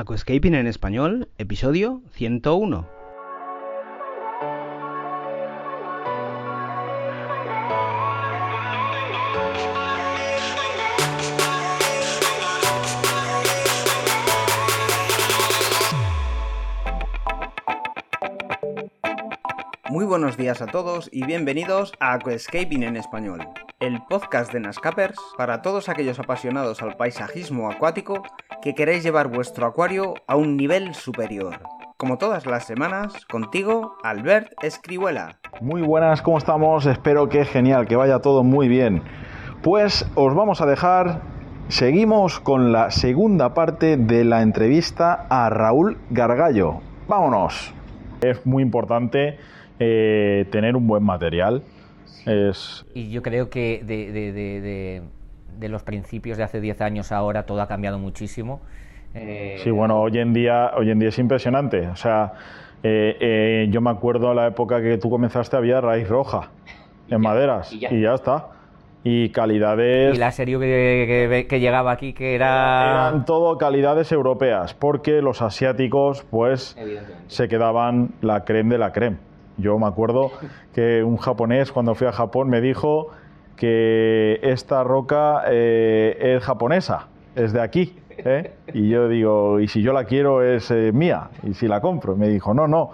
Aquascaping en español, episodio 101. Muy buenos días a todos y bienvenidos a Aquascaping en español, el podcast de Nascapers para todos aquellos apasionados al paisajismo acuático que queréis llevar vuestro acuario a un nivel superior. Como todas las semanas, contigo, Albert Escribuela. Muy buenas, ¿cómo estamos? Espero que genial, que vaya todo muy bien. Pues os vamos a dejar, seguimos con la segunda parte de la entrevista a Raúl Gargallo. Vámonos. Es muy importante eh, tener un buen material. Es... Y yo creo que de, de, de, de, los principios de hace 10 años ahora todo ha cambiado muchísimo. Eh... Sí, bueno, hoy en día, hoy en día es impresionante. O sea, eh, eh, yo me acuerdo la época que tú comenzaste había raíz roja en ya, maderas y ya. y ya. está. Y calidades. Y la serie que, que, que, llegaba aquí que era. Eran todo calidades europeas, porque los asiáticos, pues, se quedaban la creme de la creme. Yo me acuerdo que un japonés cuando fui a Japón me dijo que esta roca eh, es japonesa, es de aquí. ¿eh? Y yo digo, y si yo la quiero es eh, mía, y si la compro. Me dijo, no, no,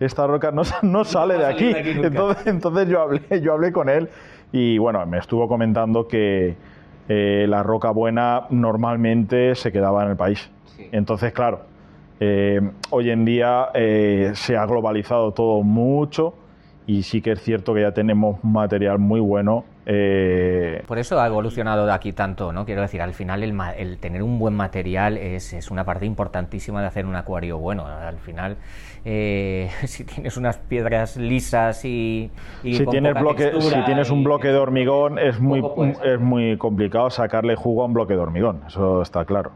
esta roca no, no sale de aquí. De aquí entonces, entonces yo, hablé, yo hablé con él y bueno, me estuvo comentando que eh, la roca buena normalmente se quedaba en el país. Sí. Entonces, claro, eh, hoy en día eh, se ha globalizado todo mucho y sí que es cierto que ya tenemos material muy bueno. Eh... Por eso ha evolucionado de aquí tanto, ¿no? Quiero decir, al final el, el tener un buen material es, es, una parte importantísima de hacer un acuario bueno. Al final, eh, si tienes unas piedras lisas y, y si, tienes bloque, si tienes un bloque de hormigón es muy, es muy complicado sacarle jugo a un bloque de hormigón, eso está claro.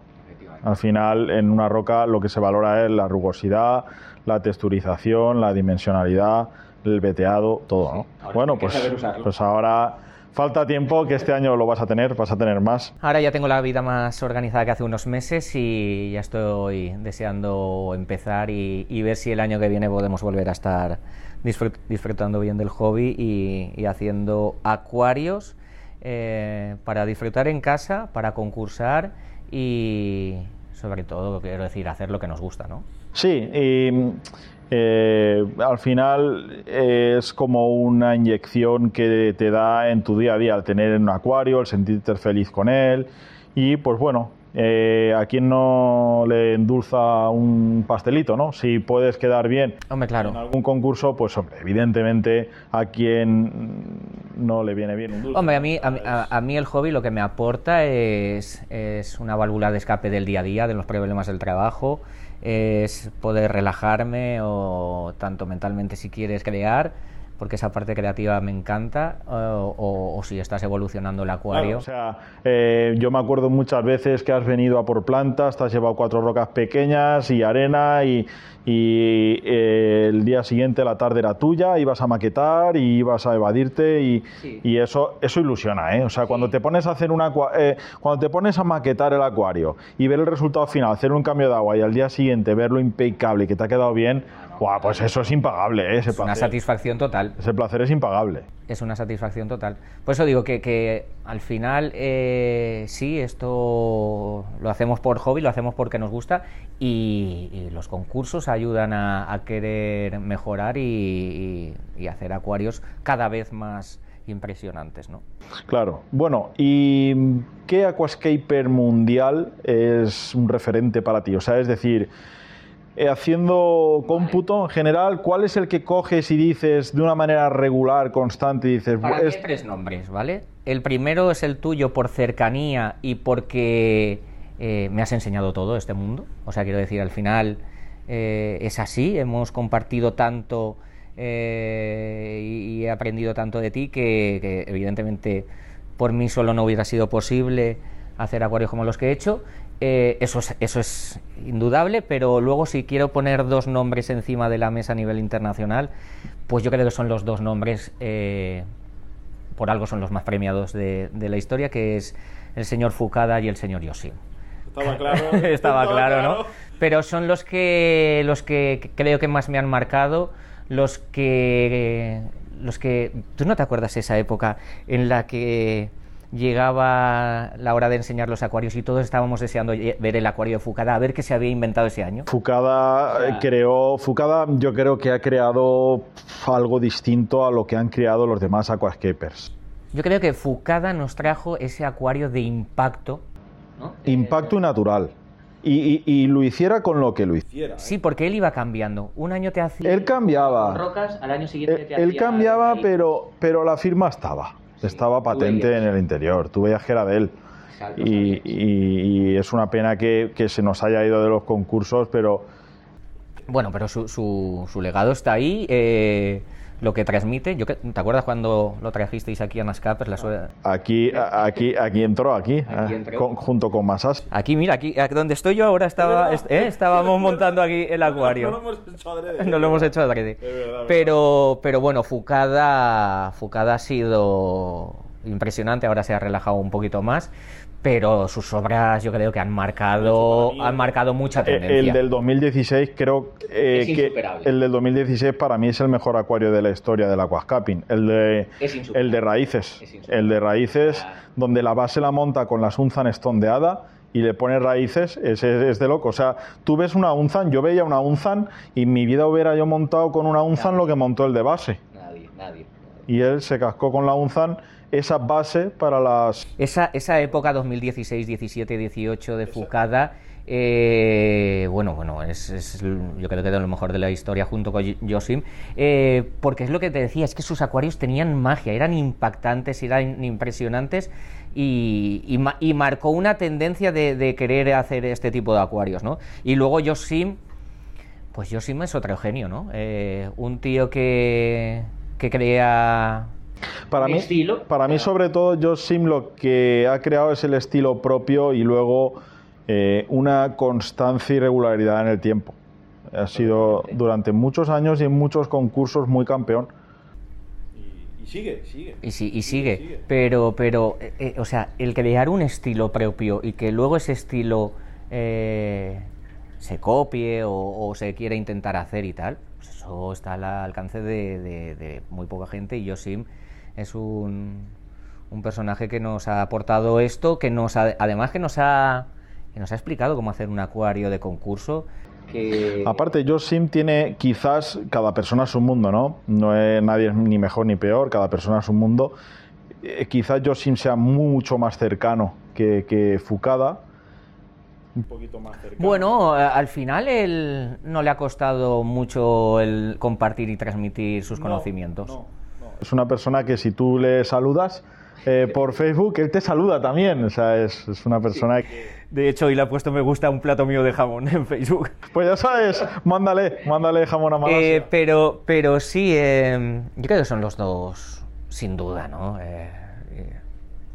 Al final, en una roca lo que se valora es la rugosidad, la texturización, la dimensionalidad, el veteado, todo, ¿no? Bueno, pues, pues ahora falta tiempo, que este año lo vas a tener, vas a tener más. Ahora ya tengo la vida más organizada que hace unos meses y ya estoy deseando empezar y, y ver si el año que viene podemos volver a estar disfrut disfrutando bien del hobby y, y haciendo acuarios eh, para disfrutar en casa, para concursar y sobre todo, quiero decir, hacer lo que nos gusta, ¿no? Sí, y eh, al final es como una inyección que te da en tu día a día, al tener un acuario, el sentirte feliz con él y pues bueno, eh, a quien no le endulza un pastelito, ¿no? Si puedes quedar bien hombre, claro. en algún concurso, pues hombre, evidentemente a quien no le viene bien un dulce. Hombre, a mí, a, a mí el hobby lo que me aporta es, es, una válvula de escape del día a día, de los problemas del trabajo, es poder relajarme o tanto mentalmente si quieres crear porque esa parte creativa me encanta, o, o, o si estás evolucionando el acuario. Claro, o sea, eh, yo me acuerdo muchas veces que has venido a por plantas, te has llevado cuatro rocas pequeñas y arena y, y eh, el día siguiente la tarde era tuya, ibas a maquetar y ibas a evadirte y, sí. y eso, eso ilusiona, ¿eh? O sea, sí. cuando te pones a hacer una eh, cuando te pones a maquetar el acuario y ver el resultado final, hacer un cambio de agua y al día siguiente verlo impecable y que te ha quedado bien, Buah, pues eso es impagable, ¿eh? ese es placer. una satisfacción total. Ese placer es impagable. Es una satisfacción total. Por eso digo que, que al final eh, sí, esto lo hacemos por hobby, lo hacemos porque nos gusta y, y los concursos ayudan a, a querer mejorar y, y, y, hacer acuarios cada vez más impresionantes, ¿no? Claro. Bueno, ¿y qué aquascaper mundial es un referente para ti? O sea, es decir, eh, haciendo cómputo en general, ¿cuál es el que coges y dices de una manera regular, constante, y dices... Para es... tres nombres, ¿vale? El primero es el tuyo por cercanía y porque eh, me has enseñado todo este mundo. O sea, quiero decir, al final eh, es así, hemos compartido tanto y, y, he aprendido tanto de ti que, que, evidentemente por mí solo no hubiera sido posible hacer acuarios como los que he hecho. Eh, eso, es, eso es indudable, pero luego si quiero poner dos nombres encima de la mesa a nivel internacional, pues yo creo que son los dos nombres, eh, por algo son los más premiados de, de, la historia, que es el señor Fukada y el señor Yoshi. Estaba claro. Estaba claro, ¿no? pero son los que los que creo que más me han marcado, los que los que tú no te acuerdas esa época en la que llegaba la hora de enseñar los acuarios y todos estábamos deseando ver el acuario de Fukada, a ver qué se había inventado ese año. Fukada eh, creó, Fukada yo creo que ha creado algo distinto a lo que han creado los demás aquascapers. Yo creo que Fukada nos trajo ese acuario de impacto. Impacto natural. Y, lo hiciera con lo que lo hiciera. Sí, porque él iba cambiando. Un año te hacía. Él cambiaba. Rocas, al año siguiente te Él cambiaba, pero, pero la firma estaba. Estaba patente en el interior. Tú veías que era de él. y, es una pena que, que, se nos haya ido de los concursos, pero. Bueno, pero su, su, su legado está ahí. Eh lo que transmite. Yo, ¿Te acuerdas cuando lo trajisteis aquí a Nascapers? La aquí, aquí, aquí entró, aquí, junto con Masas. Aquí, mira, aquí donde estoy yo ahora estaba, ¿eh? estábamos montando aquí el acuario. No, lo hemos hecho adrede. No lo hemos hecho adrede. pero, pero bueno, Fucada, Fucada ha sido impresionante, ahora se ha relajado un poquito más pero sus obras yo creo que han marcado han marcado mucha eh, tendencia. El del 2016 creo eh, que el del 2016 para mí es el mejor acuario de la historia del aquascaping, el de el de raíces, el de raíces donde la base la monta con las unzan estondeada y le pone raíces, es, es, de loco. O sea, tú ves una unzan, yo veía una unzan y en mi vida hubiera yo montado con una unzan lo que montó el de base. Nadie, nadie. Y él se cascó con la unzan esa base para las... Esa, esa época 2016, 17, 18 de Fukada, eh, bueno, bueno, es, yo creo que de lo mejor de la historia junto con Yosim, eh, porque es lo que te decía, es que sus acuarios tenían magia, eran impactantes, eran impresionantes y, y, marcó una tendencia de, querer hacer este tipo de acuarios, ¿no? Y luego Yosim, pues Yosim es otro genio, ¿no? Eh, un tío que, que crea para mí, Para mí, sobre todo, Josh Sim lo que ha creado es el estilo propio y luego eh, una constancia y regularidad en el tiempo. Ha sido durante muchos años y en muchos concursos muy campeón. Y, sigue, sigue. Y, y sigue. Pero, pero eh, eh, o sea, el crear un estilo propio y que luego ese estilo se copie o, se quiera intentar hacer y tal, pues eso está al alcance de, muy poca gente y yo Sim es un, un personaje que nos ha aportado esto, que nos además que nos ha, nos ha explicado cómo hacer un acuario de concurso. Que... Aparte, Sim tiene quizás cada persona su mundo, ¿no? No es nadie ni mejor ni peor, cada persona es un mundo. Eh, quizás Sim sea mucho más cercano que, que Fukada. Un poquito más cercano. Bueno, al final él no le ha costado mucho el compartir y transmitir sus conocimientos. Es una persona que si tú le saludas eh, por Facebook, él te saluda también. O sea, es, una persona que... De hecho, hoy le ha puesto me gusta un plato mío de jamón en Facebook. Pues ya sabes, mándale, mándale jamón a Malasia. Eh, pero, pero sí, eh, yo creo que son los dos, sin duda, ¿no?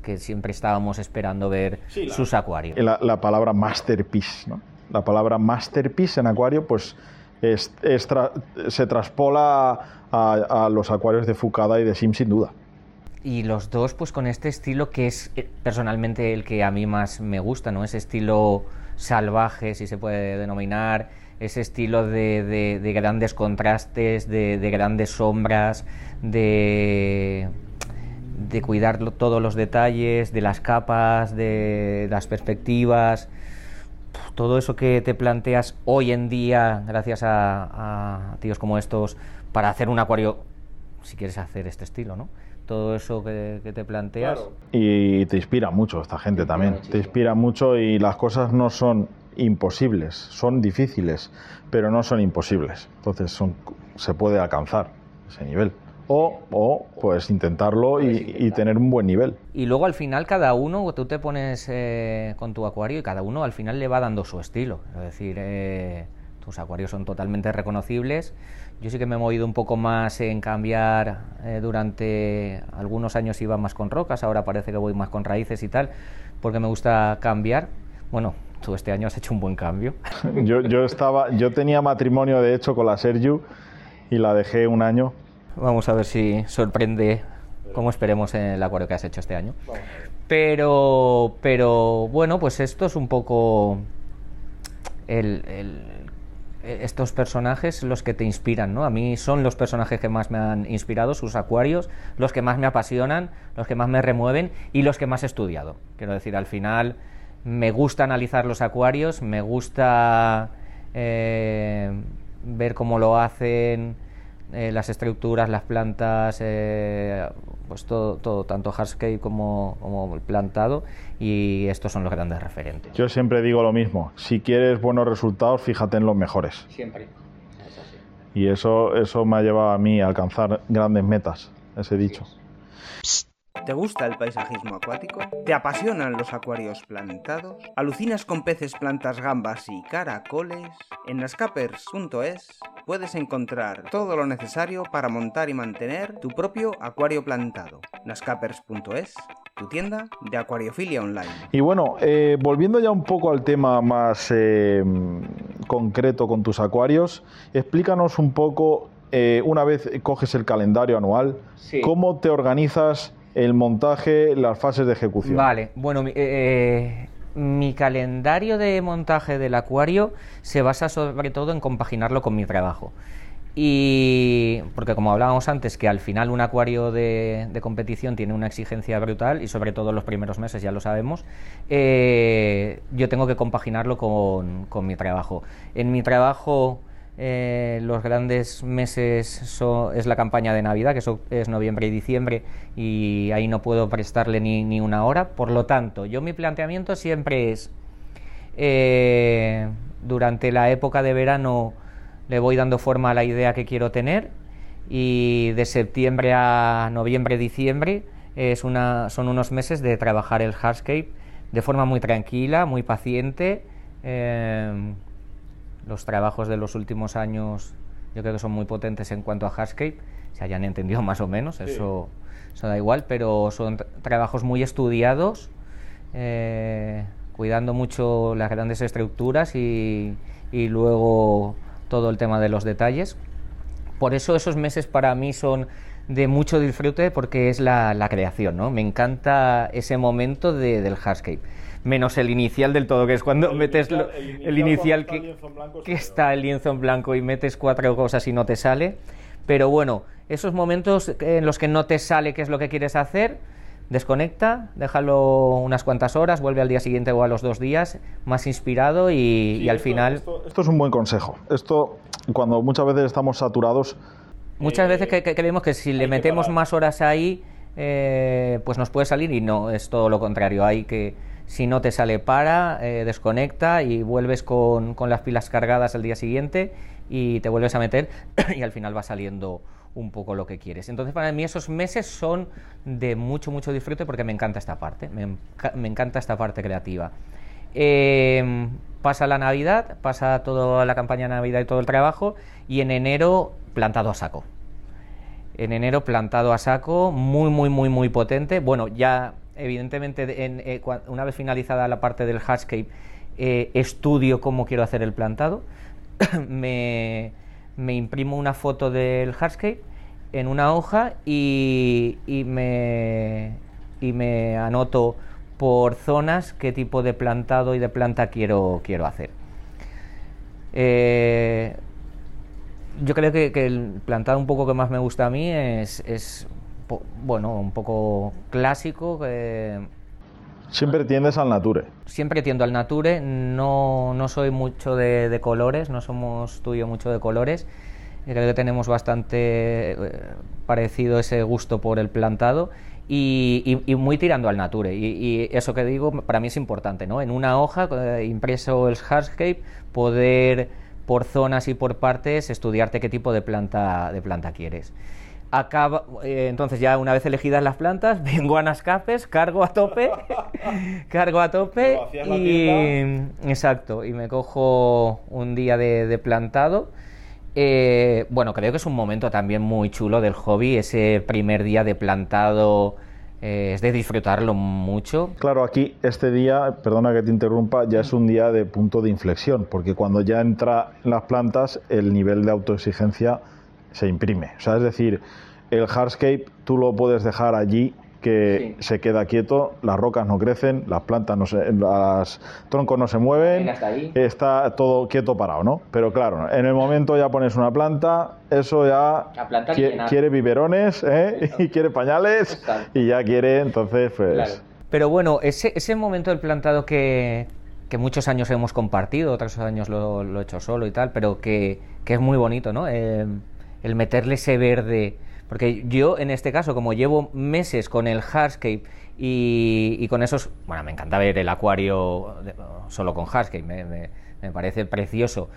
que siempre estábamos esperando ver sus acuarios. La, palabra masterpiece, ¿no? La palabra masterpiece en acuario, pues se traspola a, los acuarios de Fukada y de Sim sin duda. Y los dos, pues con este estilo que es eh, personalmente el que a mí más me gusta, ¿no? Ese estilo salvaje, si se puede denominar, ese estilo de, grandes contrastes, de, grandes sombras, de, de cuidar todos los detalles, de las capas, de las perspectivas todo eso que te planteas hoy en día, gracias a, tíos como estos, para hacer un acuario, si quieres hacer este estilo, ¿no? Todo eso que, te planteas. Y te inspira mucho esta gente también. Te inspira mucho y las cosas no son imposibles, son difíciles, pero no son imposibles. Entonces son, se puede alcanzar ese nivel o, o pues intentarlo y, tener un buen nivel. Y luego al final cada uno, tú te pones eh, con tu acuario y cada uno al final le va dando su estilo. Es decir, eh, tus acuarios son totalmente reconocibles. Yo sí que me he movido un poco más en cambiar eh, durante algunos años iba más con rocas, ahora parece que voy más con raíces y tal, porque me gusta cambiar. Bueno, tú este año has hecho un buen cambio. yo, yo, estaba, yo tenía matrimonio de hecho con la Sergio y la dejé un año Vamos a ver si sorprende como esperemos en el acuario que has hecho este año. Pero, pero bueno, pues esto es un poco estos personajes los que te inspiran, ¿no? A mí son los personajes que más me han inspirado, sus acuarios, los que más me apasionan, los que más me remueven y los que más he estudiado. Quiero decir, al final me gusta analizar los acuarios, me gusta eh, ver cómo lo hacen, eh, las estructuras, las plantas, eh, pues todo, todo, tanto hardscape como, como plantado, y estos son los grandes referentes. Yo siempre digo lo mismo, si quieres buenos resultados, fíjate en los mejores. Siempre. Y eso, eso me ha llevado a mí a alcanzar grandes metas, ese dicho. ¿Te gusta el paisajismo acuático? ¿Te apasionan los acuarios plantados? ¿Alucinas con peces, plantas, gambas y caracoles? En nascapers.es puedes encontrar todo lo necesario para montar y mantener tu propio acuario plantado. nascapers.es tu tienda de acuariofilia online. Y bueno, eh, volviendo ya un poco al tema más eh, concreto con tus acuarios, explícanos un poco, eh, una vez coges el calendario anual, cómo te organizas el montaje, las fases de ejecución. Vale, bueno, eh, eh, mi calendario de montaje del acuario se basa sobre todo en compaginarlo con mi trabajo. Y porque como hablábamos antes, que al final un acuario de, competición tiene una exigencia brutal y sobre todo en los primeros meses ya lo sabemos, eh, yo tengo que compaginarlo con, con mi trabajo. En mi trabajo eh, los grandes meses es la campaña de Navidad, que es noviembre y diciembre, y ahí no puedo prestarle ni, una hora. Por lo tanto, yo mi planteamiento siempre es, eh, durante la época de verano le voy dando forma a la idea que quiero tener, y de septiembre a noviembre, diciembre, es una, son unos meses de trabajar el hardscape de forma muy tranquila, muy paciente. Eh, los trabajos de los últimos años yo creo que son muy potentes en cuanto a Hardscape, se hayan entendido más o menos, eso, eso, da igual, pero son trabajos muy estudiados, eh, cuidando mucho las grandes estructuras y, y, luego todo el tema de los detalles. Por eso esos meses para mí son de mucho disfrute porque es la, la creación, ¿no? Me encanta ese momento de, del Hardscape menos el inicial del todo, que es cuando metes el inicial, que, está el lienzo en blanco y metes cuatro cosas y no te sale. Pero bueno, esos momentos en los que no te sale qué es lo que quieres hacer, desconecta, déjalo unas cuantas horas, vuelve al día siguiente o a los dos días más inspirado y, al final... Esto, es un buen consejo. Esto, cuando muchas veces estamos saturados... Muchas veces que, creemos que si le metemos más horas ahí, eh, pues nos puede salir y no, es todo lo contrario. Hay que si no te sale para, eh, desconecta y vuelves con, las pilas cargadas al día siguiente y te vuelves a meter y al final va saliendo un poco lo que quieres. Entonces para mí esos meses son de mucho, mucho disfrute porque me encanta esta parte, me, encanta esta parte creativa. Em, pasa la Navidad, pasa toda la campaña de Navidad y todo el trabajo y en enero plantado a saco. En enero plantado a saco, muy, muy, muy, muy potente. Bueno, ya evidentemente, eh, una vez finalizada la parte del hardscape, eh, estudio cómo quiero hacer el plantado, me, imprimo una foto del hardscape en una hoja y, me, y me anoto por zonas qué tipo de plantado y de planta quiero, quiero hacer. Eh, yo creo que, el plantado un poco que más me gusta a mí es bueno, un poco clásico. Siempre tiendes al nature. Siempre tiendo al nature, no, no soy mucho de, colores, no somos tuyo mucho de colores. Creo que tenemos bastante eh, parecido ese gusto por el plantado y, muy tirando al nature. Y, eso que digo para mí es importante, ¿no? En una hoja, eh, impreso el hardscape, poder por zonas y por partes estudiarte qué tipo de planta, de planta quieres acaba eh, entonces ya una vez elegidas las plantas vengo a Nascapes cargo a tope cargo a tope y exacto y me cojo un día de, plantado eh, bueno creo que es un momento también muy chulo del hobby ese primer día de plantado eh, es de disfrutarlo mucho. Claro, aquí este día, perdona que te interrumpa, ya es un día de punto de inflexión, porque cuando ya entra en las plantas, el nivel de autoexigencia se imprime. O sea, es decir, el hardscape tú lo puedes dejar allí, que se queda quieto, las rocas no crecen, las plantas no se, los troncos no se mueven, está todo quieto parado, ¿no? Pero claro, en el momento ya pones una planta, eso ya quiere, biberones ¿eh? y quiere pañales y ya quiere, entonces pues... Pero bueno, ese, ese momento del plantado que, que muchos años hemos compartido, otros años lo, he hecho solo y tal, pero que, que es muy bonito, ¿no? Eh, el meterle ese verde. Porque yo, en este caso, como llevo meses con el Hardscape y, y con esos. Bueno, me encanta ver el acuario solo con Hardscape, me, me, parece precioso.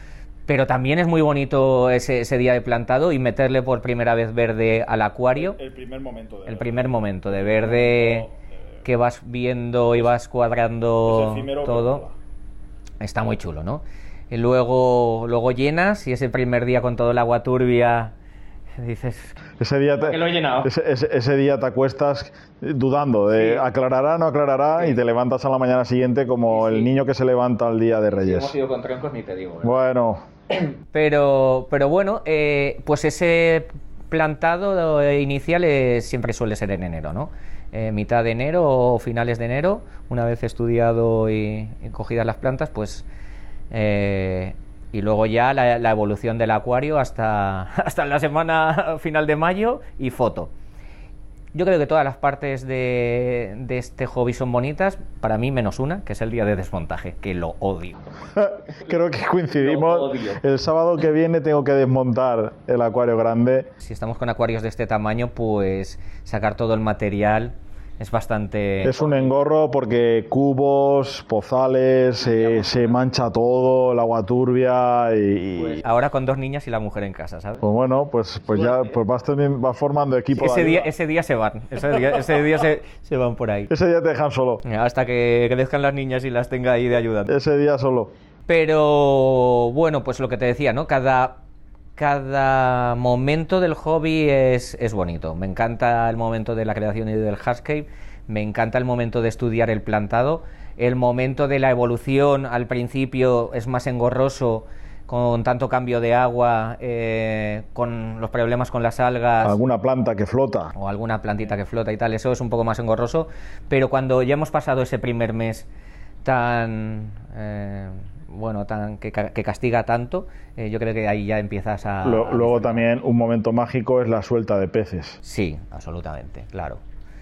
Pero también es muy bonito ese, ese, día de plantado y meterle por primera vez verde al acuario. El, primer momento de El primer momento de verde que vas viendo y vas cuadrando todo está muy chulo, ¿no? Y luego, luego llenas y ese primer día con todo el agua turbia dices ese día te, lo he llenado. Ese, día te acuestas dudando de aclarará no aclarará y te levantas a la mañana siguiente como el niño que se levanta al día de Reyes. hemos ido con troncos ni te digo. ¿eh? Bueno. Pero, pero bueno, eh, pues ese plantado inicial siempre suele ser en enero, ¿no? Eh, mitad de enero o finales de enero, una vez estudiado y, cogidas las plantas, pues eh, y luego ya la, evolución del acuario hasta, hasta la semana final de mayo y foto. Yo creo que todas las partes de, de, este hobby son bonitas, para mí menos una, que es el día de desmontaje, que lo odio. creo que coincidimos. El sábado que viene tengo que desmontar el acuario grande. Si estamos con acuarios de este tamaño, pues sacar todo el material es bastante... Es un engorro porque cubos, pozales, eh, se mancha todo, el agua turbia y... Pues ahora con dos niñas y la mujer en casa, ¿sabes? Pues bueno, pues, pues ya pues vas, vas formando equipo. Ese, día, ese día se van, ese día, se, se, van por ahí. Ese día te dejan solo. Hasta que crezcan las niñas y las tenga ahí de ayuda. Ese día solo. Pero bueno, pues lo que te decía, ¿no? Cada cada momento del hobby es, es, bonito. Me encanta el momento de la creación y del hardscape, me encanta el momento de estudiar el plantado, el momento de la evolución al principio es más engorroso con tanto cambio de agua, eh, con los problemas con las algas. Alguna planta que flota. O alguna plantita que flota y tal, eso es un poco más engorroso, pero cuando ya hemos pasado ese primer mes tan... Eh, bueno, tan, que, castiga tanto, eh, yo creo que ahí ya empiezas a... luego también un momento mágico es la suelta de peces. Sí, absolutamente, claro.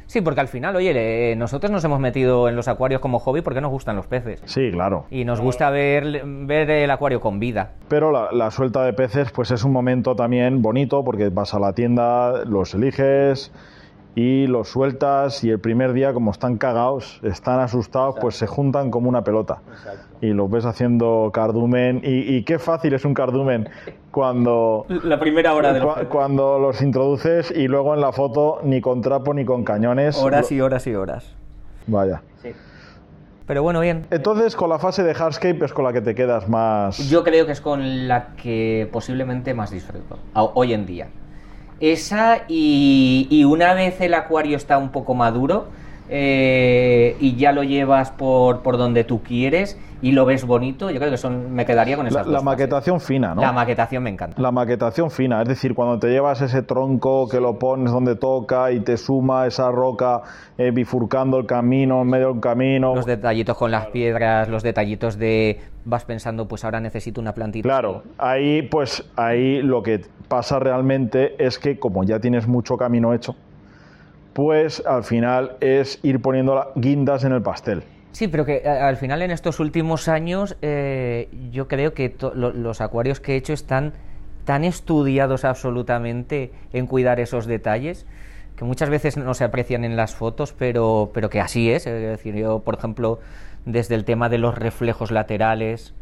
Sí, porque al final, oye, nosotros nos hemos metido en los acuarios como hobby porque nos gustan los peces. Sí, claro. Y nos gusta ver, ver el acuario con vida. Pero la, la, suelta de peces, pues es un momento también bonito porque vas a la tienda, los eliges, y los sueltas y el primer día como están cagados, están asustados, pues se juntan como una pelota. Y los ves haciendo cardumen y, qué fácil es un cardumen cuando la primera hora de cuando los introduces y luego en la foto ni con trapo ni con cañones. Horas y horas y horas. Vaya. Sí. Pero bueno, bien. Entonces, con la fase de hardscape es con la que te quedas más. Yo creo que es con la que posiblemente más disfruto hoy en día. Esa y, una vez el acuario está un poco maduro eh, y ya lo llevas por, por donde tú quieres y lo ves bonito, yo creo que son, me quedaría con esas La, la maquetación fina, ¿no? La maquetación me encanta. La maquetación fina, es decir, cuando te llevas ese tronco que lo pones donde toca y te suma esa roca eh, bifurcando el camino, en medio del camino. Los detallitos con las piedras, los detallitos de vas pensando, pues ahora necesito una plantita. Claro, ahí pues ahí lo que pasa realmente es que como ya tienes mucho camino hecho, pues al final es ir poniendo guindas en el pastel. Sí, pero que al final en estos últimos años eh, yo creo que los acuarios que he hecho están tan estudiados absolutamente en cuidar esos detalles que muchas veces no se aprecian en las fotos, pero, pero que así es. Es decir, yo, por ejemplo, desde el tema de los reflejos laterales,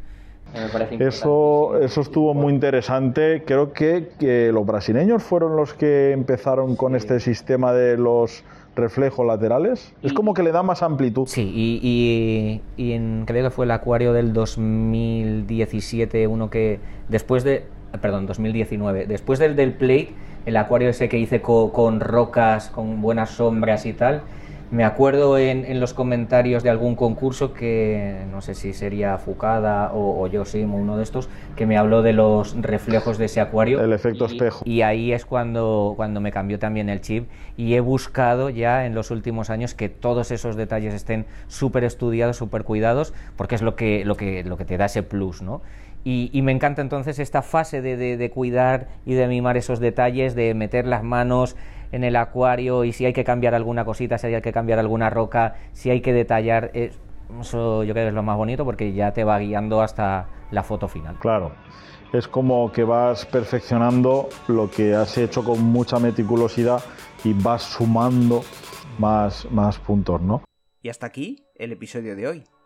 eso, eso estuvo muy interesante. Creo que, que, los brasileños fueron los que empezaron con este sistema de los reflejos laterales. es como que le da más amplitud. Sí, y, y, en, creo que fue el acuario del 2017, uno que después de, perdón, 2019, después del del plate, el acuario ese que hice con rocas, con buenas sombras y tal, Me acuerdo en, los comentarios de algún concurso que no sé si sería Fukada o, o Yoshimo, uno de estos, que me habló de los reflejos de ese acuario. El efecto espejo. Y ahí es cuando, cuando me cambió también el chip y he buscado ya en los últimos años que todos esos detalles estén súper estudiados, súper cuidados, porque es lo que, lo, que, lo que te da ese plus, ¿no? Y, me encanta entonces esta fase de, de, cuidar y de mimar esos detalles, de meter las manos en el acuario y si hay que cambiar alguna cosita, si hay que cambiar alguna roca, si hay que detallar, eso yo creo que es lo más bonito porque ya te va guiando hasta la foto final. Claro, es como que vas perfeccionando lo que has hecho con mucha meticulosidad y vas sumando más, más puntos, ¿no? Y hasta aquí el episodio de hoy.